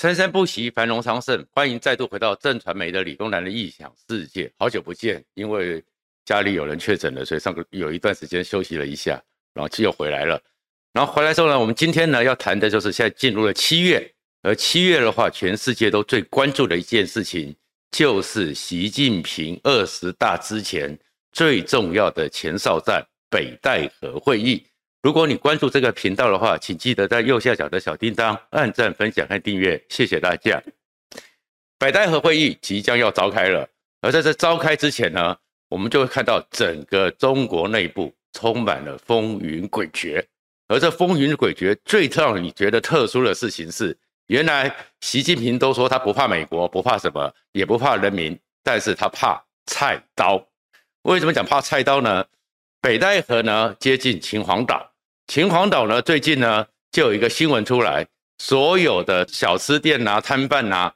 生生不息，繁荣昌盛。欢迎再度回到正传媒的李东南的异想世界。好久不见，因为家里有人确诊了，所以上个有一段时间休息了一下，然后又回来了。然后回来之后呢，我们今天呢要谈的就是现在进入了七月，而七月的话，全世界都最关注的一件事情，就是习近平二十大之前最重要的前哨战——北戴河会议。如果你关注这个频道的话，请记得在右下角的小叮当按赞、分享和订阅，谢谢大家。北戴河会议即将要召开了，而在这召开之前呢，我们就会看到整个中国内部充满了风云诡谲。而这风云诡谲最让你觉得特殊的事情是，原来习近平都说他不怕美国，不怕什么，也不怕人民，但是他怕菜刀。为什么讲怕菜刀呢？北戴河呢接近秦皇岛。秦皇岛呢，最近呢就有一个新闻出来，所有的小吃店呐、摊贩呐，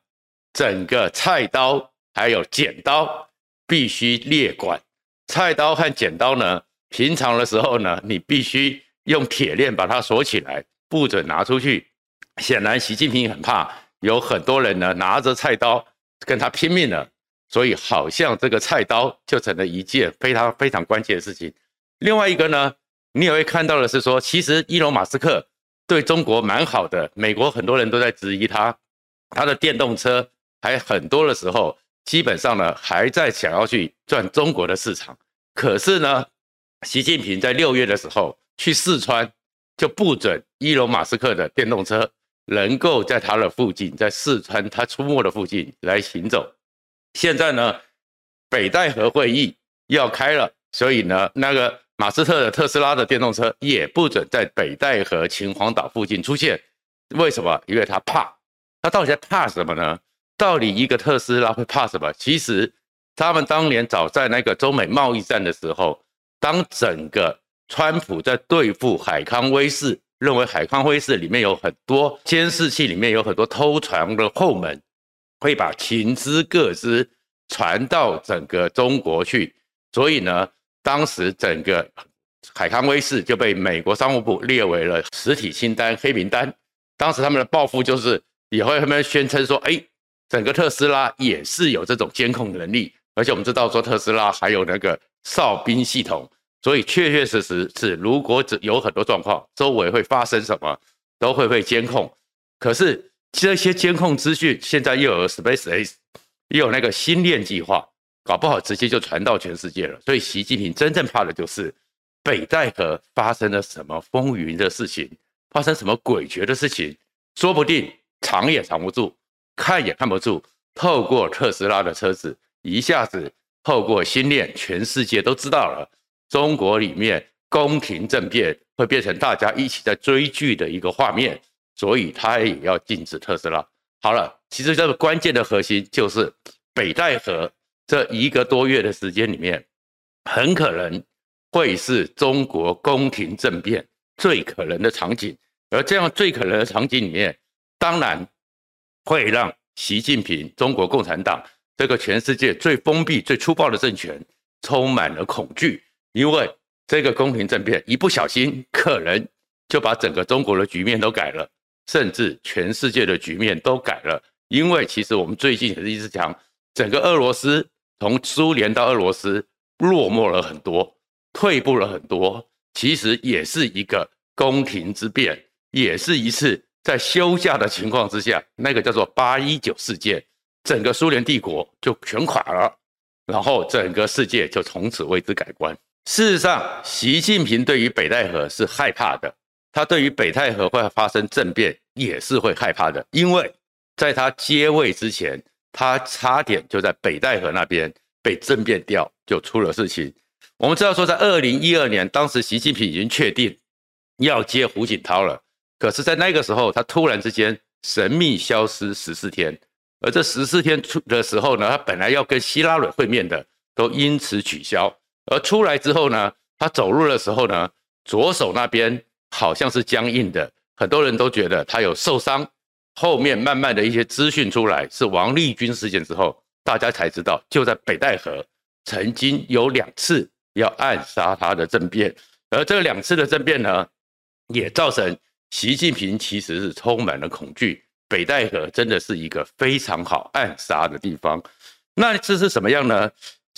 整个菜刀还有剪刀必须列管。菜刀和剪刀呢，平常的时候呢，你必须用铁链把它锁起来，不准拿出去。显然，习近平很怕有很多人呢拿着菜刀跟他拼命了，所以好像这个菜刀就成了一件非常非常关键的事情。另外一个呢？你也会看到的是说，其实伊隆马斯克对中国蛮好的，美国很多人都在质疑他，他的电动车还很多的时候，基本上呢还在想要去赚中国的市场。可是呢，习近平在六月的时候去四川，就不准伊隆马斯克的电动车能够在他的附近，在四川他出没的附近来行走。现在呢，北戴河会议要开了，所以呢，那个。马斯特的特斯拉的电动车也不准在北戴河秦皇岛附近出现，为什么？因为他怕。他到底在怕什么呢？到底一个特斯拉会怕什么？其实他们当年早在那个中美贸易战的时候，当整个川普在对付海康威视，认为海康威视里面有很多监视器，里面有很多偷传的后门，会把情资各资传到整个中国去，所以呢。当时整个海康威视就被美国商务部列为了实体清单黑名单。当时他们的报复就是也会他们宣称说，哎，整个特斯拉也是有这种监控能力，而且我们知道说特斯拉还有那个哨兵系统，所以确确实实是如果有很多状况，周围会发生什么都会被监控。可是这些监控资讯现在又有 SpaceX，又有那个星链计划。搞不好直接就传到全世界了，所以习近平真正怕的就是北戴河发生了什么风云的事情，发生什么诡谲的事情，说不定藏也藏不住，看也看不住。透过特斯拉的车子，一下子透过星链，全世界都知道了。中国里面宫廷政变会变成大家一起在追剧的一个画面，所以他也要禁止特斯拉。好了，其实这个关键的核心就是北戴河。这一个多月的时间里面，很可能会是中国宫廷政变最可能的场景，而这样最可能的场景里面，当然会让习近平、中国共产党这个全世界最封闭、最粗暴的政权充满了恐惧，因为这个宫廷政变一不小心，可能就把整个中国的局面都改了，甚至全世界的局面都改了。因为其实我们最近也是一直讲，整个俄罗斯。从苏联到俄罗斯落寞了很多，退步了很多，其实也是一个宫廷之变，也是一次在休假的情况之下，那个叫做八一九事件，整个苏联帝国就全垮了，然后整个世界就从此为之改观。事实上，习近平对于北戴河是害怕的，他对于北戴河会发生政变也是会害怕的，因为在他接位之前。他差点就在北戴河那边被政变掉，就出了事情。我们知道说，在二零一二年，当时习近平已经确定要接胡锦涛了，可是，在那个时候，他突然之间神秘消失十四天，而这十四天出的时候呢，他本来要跟希拉蕊会面的，都因此取消。而出来之后呢，他走路的时候呢，左手那边好像是僵硬的，很多人都觉得他有受伤。后面慢慢的一些资讯出来，是王立军事件之后，大家才知道，就在北戴河曾经有两次要暗杀他的政变，而这两次的政变呢，也造成习近平其实是充满了恐惧，北戴河真的是一个非常好暗杀的地方。那这是什么样呢？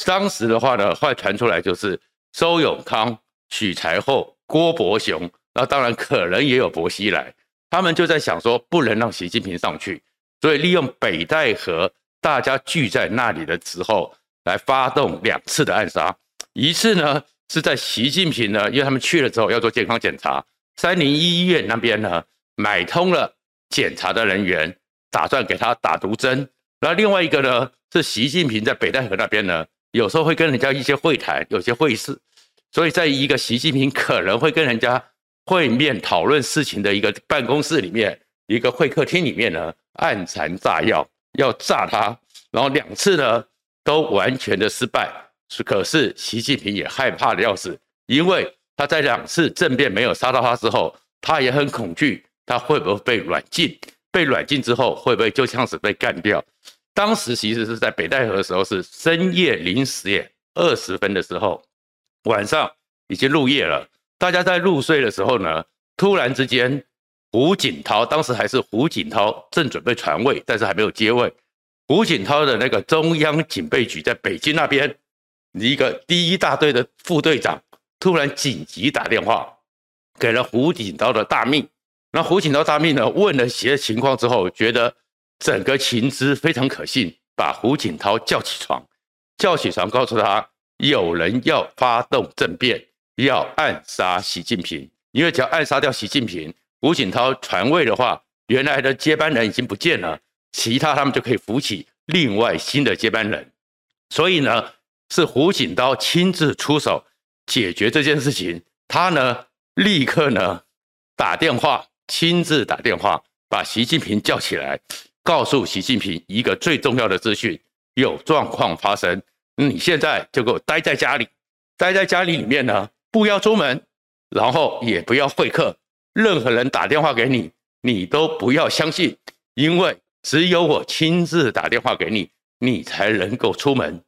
当时的话呢，后来传出来就是周永康、许才厚、郭伯雄，那当然可能也有薄熙来，他们就在想说，不能让习近平上去，所以利用北戴河大家聚在那里的时候，来发动两次的暗杀。一次呢是在习近平呢，因为他们去了之后要做健康检查，三零一医院那边呢买通了检查的人员，打算给他打毒针。那另外一个呢是习近平在北戴河那边呢。有时候会跟人家一些会谈，有些会议，所以在一个习近平可能会跟人家会面讨论事情的一个办公室里面，一个会客厅里面呢，暗藏炸药要炸他，然后两次呢都完全的失败，是可是习近平也害怕的要死，因为他在两次政变没有杀到他之后，他也很恐惧他会不会被软禁，被软禁之后会不会就像是被干掉。当时其实是在北戴河的时候，是深夜零时点二十分的时候，晚上已经入夜了。大家在入睡的时候呢，突然之间，胡锦涛当时还是胡锦涛正准备传位，但是还没有接位。胡锦涛的那个中央警备局在北京那边，一个第一大队的副队长突然紧急打电话给了胡锦涛的大秘。那胡锦涛大秘呢，问了些情况之后，觉得。整个情资非常可信，把胡锦涛叫起床，叫起床，告诉他有人要发动政变，要暗杀习近平。因为只要暗杀掉习近平，胡锦涛传位的话，原来的接班人已经不见了，其他他们就可以扶起另外新的接班人。所以呢，是胡锦涛亲自出手解决这件事情。他呢，立刻呢打电话，亲自打电话把习近平叫起来。告诉习近平一个最重要的资讯：有状况发生，你现在就给我待在家里，待在家里里面呢，不要出门，然后也不要会客，任何人打电话给你，你都不要相信，因为只有我亲自打电话给你，你才能够出门。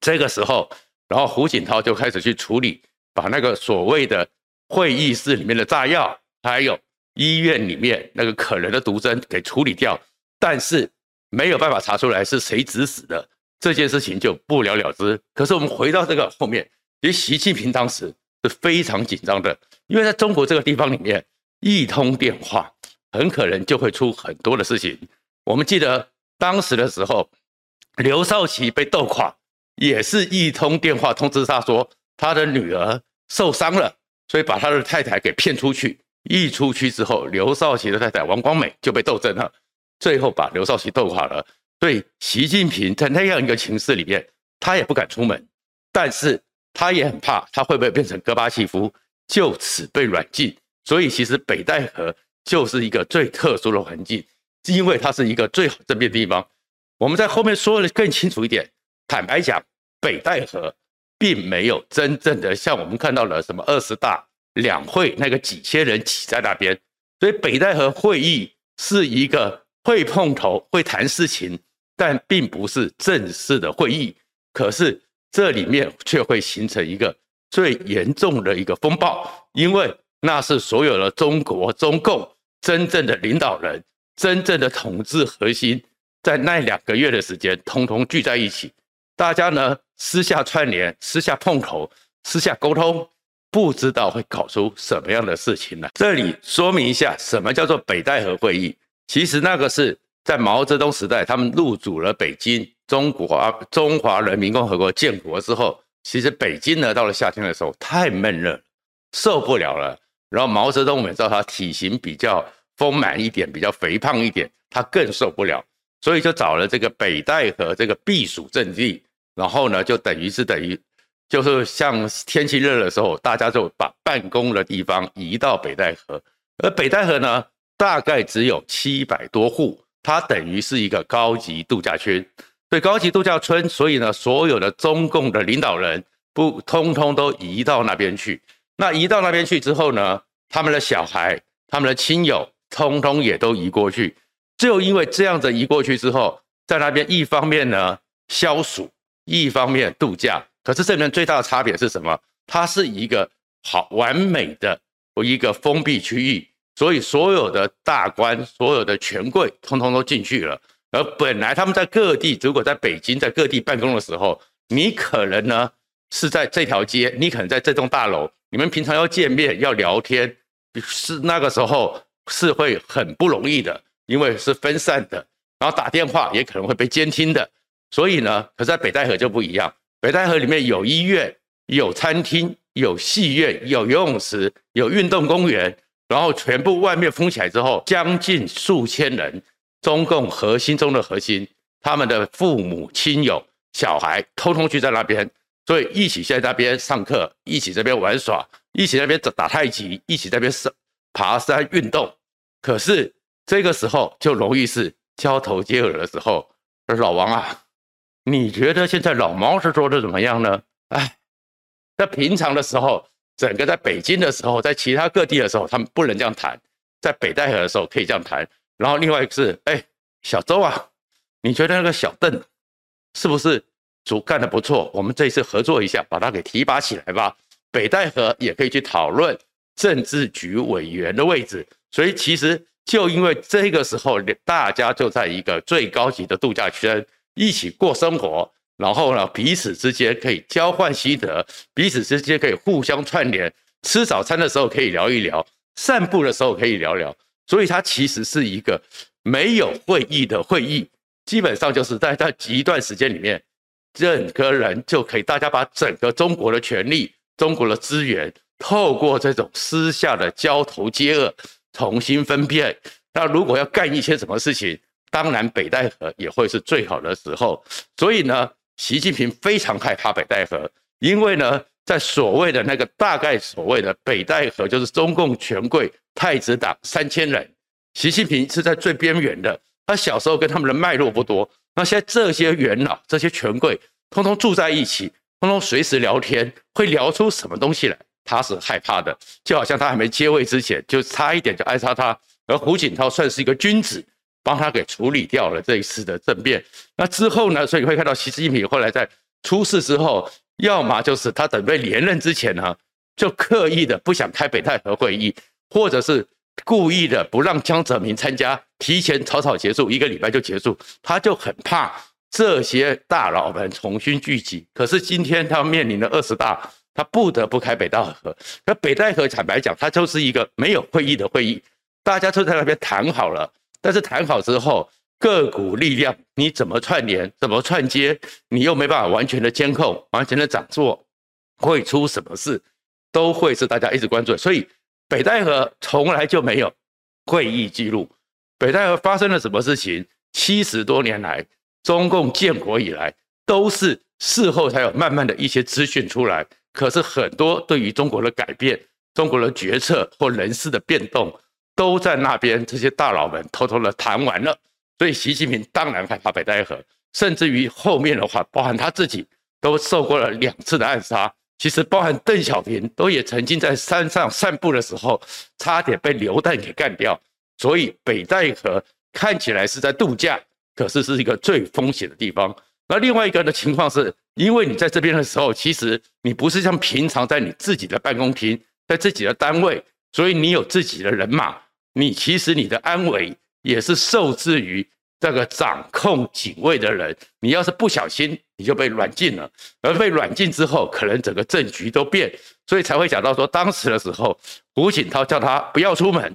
这个时候，然后胡锦涛就开始去处理，把那个所谓的会议室里面的炸药，还有医院里面那个可能的毒针给处理掉。但是没有办法查出来是谁指使的，这件事情就不了了之。可是我们回到这个后面，其实习近平当时是非常紧张的，因为在中国这个地方里面，一通电话很可能就会出很多的事情。我们记得当时的时候，刘少奇被斗垮，也是一通电话通知他说他的女儿受伤了，所以把他的太太给骗出去。一出去之后，刘少奇的太太王光美就被斗争了。最后把刘少奇斗垮了，所以习近平在那样一个情势里面，他也不敢出门，但是他也很怕他会不会变成戈巴契夫，就此被软禁。所以其实北戴河就是一个最特殊的环境，因为它是一个最好政变的地方。我们在后面说的更清楚一点，坦白讲，北戴河并没有真正的像我们看到了什么二十大两会那个几千人挤在那边，所以北戴河会议是一个。会碰头，会谈事情，但并不是正式的会议。可是这里面却会形成一个最严重的一个风暴，因为那是所有的中国中共真正的领导人、真正的统治核心，在那两个月的时间，通通聚在一起。大家呢私下串联、私下碰头、私下沟通，不知道会搞出什么样的事情来。这里说明一下，什么叫做北戴河会议？其实那个是在毛泽东时代，他们入主了北京，中国啊，中华人民共和国建国之后，其实北京呢，到了夏天的时候太闷热，受不了了。然后毛泽东我们知道他体型比较丰满一点，比较肥胖一点，他更受不了，所以就找了这个北戴河这个避暑胜地。然后呢，就等于是等于就是像天气热的时候，大家就把办公的地方移到北戴河，而北戴河呢。大概只有七百多户，它等于是一个高级度假村。对，高级度假村，所以呢，所有的中共的领导人不通通都移到那边去。那移到那边去之后呢，他们的小孩、他们的亲友，通通也都移过去。就因为这样子移过去之后，在那边一方面呢消暑，一方面度假。可是这里面最大的差别是什么？它是一个好完美的一个封闭区域。所以所有的大官、所有的权贵，通通都进去了。而本来他们在各地，如果在北京在各地办公的时候，你可能呢是在这条街，你可能在这栋大楼，你们平常要见面要聊天，是那个时候是会很不容易的，因为是分散的，然后打电话也可能会被监听的。所以呢，可在北戴河就不一样，北戴河里面有医院、有餐厅、有戏院、有游泳池、有运动公园。然后全部外面封起来之后，将近数千人，中共核心中的核心，他们的父母亲友、小孩，通通聚在那边，所以一起在那边上课，一起这边玩耍，一起在那边打太极，一起在那边上爬山运动。可是这个时候就容易是交头接耳的时候。老王啊，你觉得现在老毛是做的怎么样呢？哎，在平常的时候。整个在北京的时候，在其他各地的时候，他们不能这样谈；在北戴河的时候可以这样谈。然后另外一个是，哎，小周啊，你觉得那个小邓是不是主干的不错？我们这一次合作一下，把他给提拔起来吧。北戴河也可以去讨论政治局委员的位置。所以其实就因为这个时候，大家就在一个最高级的度假区一起过生活。然后呢，彼此之间可以交换心得，彼此之间可以互相串联。吃早餐的时候可以聊一聊，散步的时候可以聊聊。所以它其实是一个没有会议的会议，基本上就是在在一段时间里面，整个人就可以大家把整个中国的权力、中国的资源，透过这种私下的交头接耳，重新分辨。那如果要干一些什么事情，当然北戴河也会是最好的时候。所以呢。习近平非常害怕北戴河，因为呢，在所谓的那个大概所谓的北戴河，就是中共权贵太子党三千人，习近平是在最边缘的。他小时候跟他们的脉络不多，那现在这些元老、这些权贵，通通住在一起，通通随时聊天，会聊出什么东西来，他是害怕的。就好像他还没接位之前，就差一点就暗杀他。而胡锦涛算是一个君子。帮他给处理掉了这一次的政变，那之后呢？所以会看到习近平后来在出事之后，要么就是他准备连任之前呢，就刻意的不想开北戴河会议，或者是故意的不让江泽民参加，提前草草结束，一个礼拜就结束，他就很怕这些大佬们重新聚集。可是今天他面临了二十大，他不得不开北戴河。那北戴河坦白讲，它就是一个没有会议的会议，大家就在那边谈好了。但是谈好之后，各股力量你怎么串联、怎么串接，你又没办法完全的监控、完全的掌握，会出什么事，都会是大家一直关注。所以北戴河从来就没有会议记录，北戴河发生了什么事情，七十多年来，中共建国以来都是事后才有慢慢的一些资讯出来。可是很多对于中国的改变、中国的决策或人事的变动。都在那边，这些大佬们偷偷的谈完了，所以习近平当然害怕北戴河，甚至于后面的话，包含他自己都受过了两次的暗杀。其实，包含邓小平都也曾经在山上散步的时候，差点被流弹给干掉。所以，北戴河看起来是在度假，可是是一个最风险的地方。那另外一个的情况是，因为你在这边的时候，其实你不是像平常在你自己的办公厅，在自己的单位。所以你有自己的人马，你其实你的安危也是受制于这个掌控警卫的人。你要是不小心，你就被软禁了，而被软禁之后，可能整个政局都变。所以才会讲到说，当时的时候，胡锦涛叫他不要出门，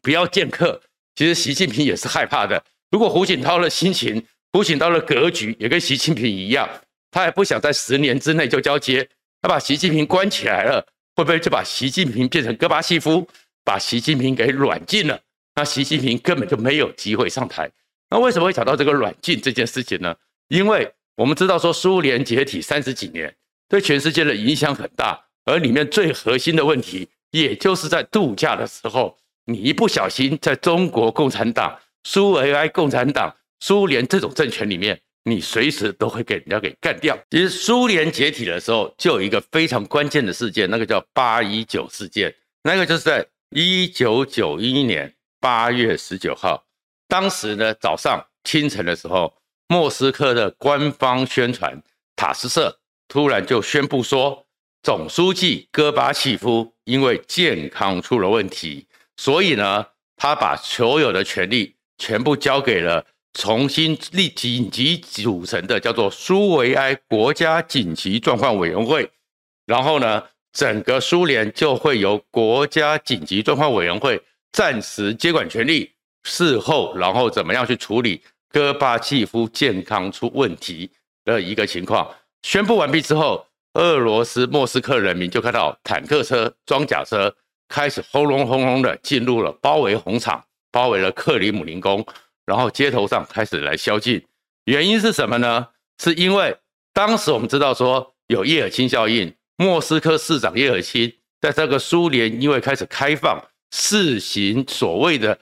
不要见客。其实习近平也是害怕的。如果胡锦涛的心情、胡锦涛的格局也跟习近平一样，他也不想在十年之内就交接，他把习近平关起来了。会不会就把习近平变成戈巴契夫，把习近平给软禁了？那习近平根本就没有机会上台。那为什么会讲到这个软禁这件事情呢？因为我们知道说苏联解体三十几年，对全世界的影响很大，而里面最核心的问题，也就是在度假的时候，你一不小心在中国共产党、苏维埃共产党、苏联这种政权里面。你随时都会给人家给干掉。其实苏联解体的时候，就有一个非常关键的事件，那个叫八一九事件。那个就是在一九九一年八月十九号，当时呢早上清晨的时候，莫斯科的官方宣传塔斯社突然就宣布说，总书记戈巴契夫因为健康出了问题，所以呢，他把所有的权力全部交给了重新立紧急组成的叫做苏维埃国家紧急状况委员会，然后呢，整个苏联就会由国家紧急状况委员会暂时接管权力，事后然后怎么样去处理戈巴契夫健康出问题的一个情况。宣布完毕之后，俄罗斯莫斯科人民就看到坦克车、装甲车开始轰隆轰隆的进入了包围红场，包围了克里姆林宫，然后街头上开始来宵禁。原因是什么呢？是因为当时我们知道说有叶尔钦效应，莫斯科市长叶尔钦在这个苏联因为开始开放试行所谓的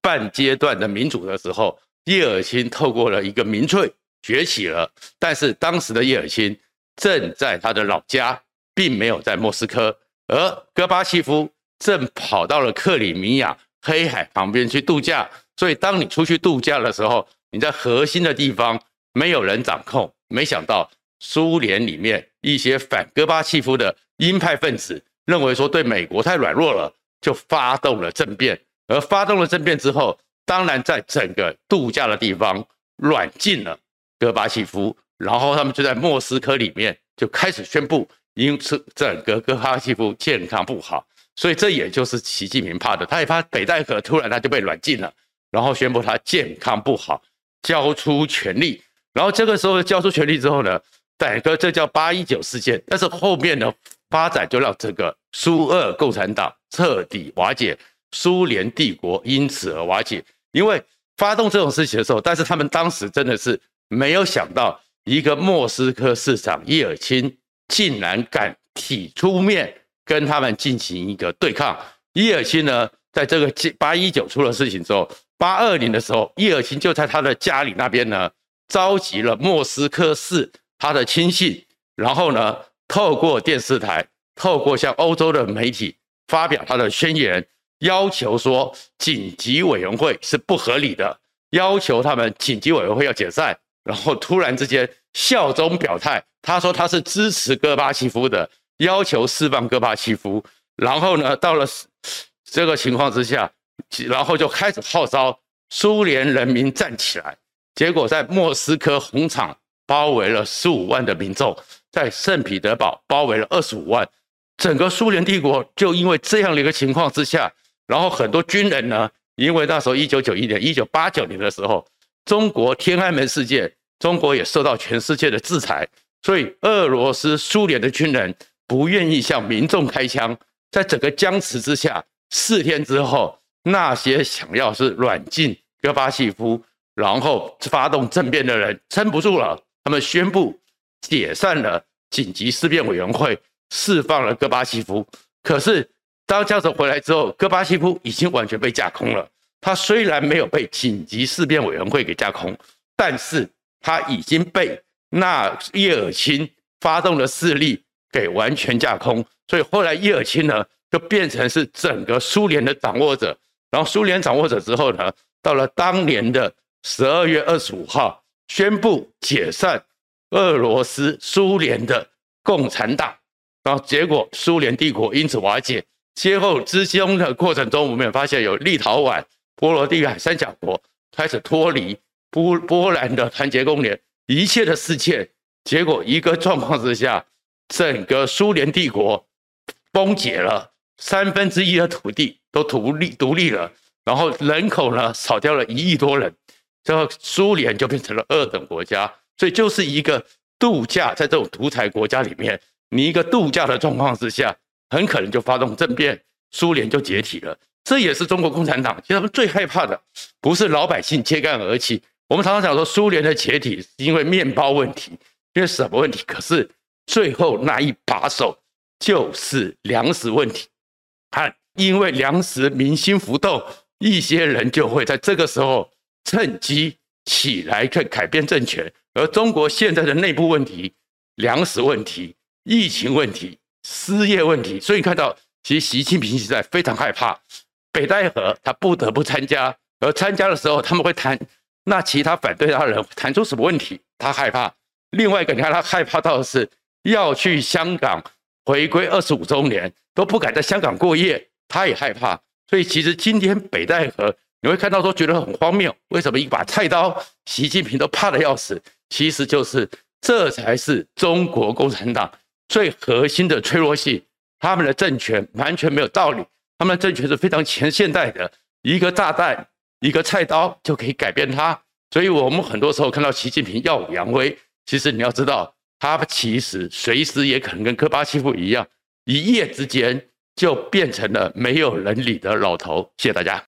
半阶段的民主的时候，叶尔钦透过了一个民粹。崛起了，但是当时的叶尔钦正在他的老家，并没有在莫斯科，而戈巴契夫正跑到了克里米亚黑海旁边去度假。所以，当你出去度假的时候，你在核心的地方没有人掌控。没想到，苏联里面一些反戈巴契夫的鹰派分子认为说对美国太软弱了，就发动了政变。而发动了政变之后，当然在整个度假的地方软禁了。戈巴契夫，然后他们就在莫斯科里面就开始宣布，因此整个戈巴契夫健康不好，所以这也就是习近平怕的，他也怕北戴河突然他就被软禁了，然后宣布他健康不好，交出权力，然后这个时候交出权力之后呢，整个这叫八一九事件，但是后面的发展就让整个苏俄共产党彻底瓦解，苏联帝国因此而瓦解，因为发动这种事情的时候，但是他们当时真的是。没有想到，一个莫斯科市长叶尔钦竟然敢提出面跟他们进行一个对抗。叶尔钦呢，在这个八一九出了事情之后，八二年的时候，叶尔钦就在他的家里那边呢，召集了莫斯科市他的亲信，然后呢，透过电视台，透过向欧洲的媒体发表他的宣言，要求说紧急委员会是不合理的，要求他们紧急委员会要解散。然后突然之间效忠表态，他说他是支持戈巴契夫的，要求释放戈巴契夫。然后呢，到了这个情况之下，然后就开始号召苏联人民站起来。结果在莫斯科红场包围了十五万的民众，在圣彼得堡包围了二十五万。整个苏联帝国就因为这样的一个情况之下，然后很多军人呢，因为那时候一九九一年、一九八九年的时候。中国天安门事件，中国也受到全世界的制裁，所以俄罗斯、苏联的军人不愿意向民众开枪。在整个僵持之下，四天之后，那些想要是软禁戈巴契夫，然后发动政变的人撑不住了，他们宣布解散了紧急事变委员会，释放了戈巴契夫。可是当教授回来之后，戈巴契夫已经完全被架空了。他虽然没有被紧急事变委员会给架空，但是他已经被那叶尔钦发动的势力给完全架空，所以后来叶尔钦呢就变成是整个苏联的掌握者，然后苏联掌握者之后呢，到了当年的十二月二十五号宣布解散俄罗斯苏联的共产党，然后结果苏联帝国因此瓦解。先后之中的过程中，我们也发现有立陶宛。波罗的海三小国开始脱离波波兰的团结共联，一切的事件，结果一个状况之下，整个苏联帝国崩解了，三分之一的土地都独立独立了，然后人口呢少掉了一亿多人，最后苏联就变成了二等国家，所以就是一个度假，在这种独裁国家里面，你一个度假的状况之下，很可能就发动政变，苏联就解体了。这也是中国共产党，其实他们最害怕的不是老百姓揭竿而起。我们常常讲说，苏联的解体是因为面包问题，因为什么问题？可是最后那一把手就是粮食问题。看，因为粮食民心浮动，一些人就会在这个时候趁机起来，去改变政权。而中国现在的内部问题、粮食问题、疫情问题、失业问题，所以你看到其实习近平现在非常害怕。北戴河，他不得不参加，而参加的时候，他们会谈，那其他反对他的人谈出什么问题？他害怕。另外一个，你看他害怕到的是要去香港回归二十五周年，都不敢在香港过夜，他也害怕。所以其实今天北戴河你会看到说觉得很荒谬，为什么一把菜刀，习近平都怕的要死？其实就是这才是中国共产党最核心的脆弱性，他们的政权完全没有道理，他们的政权是非常前现代的，一个炸弹，一个菜刀就可以改变它。所以我们很多时候看到习近平耀武扬威，其实你要知道，他其实随时也可能跟戈巴契夫一样，一夜之间就变成了没有伦理的老头。谢谢大家。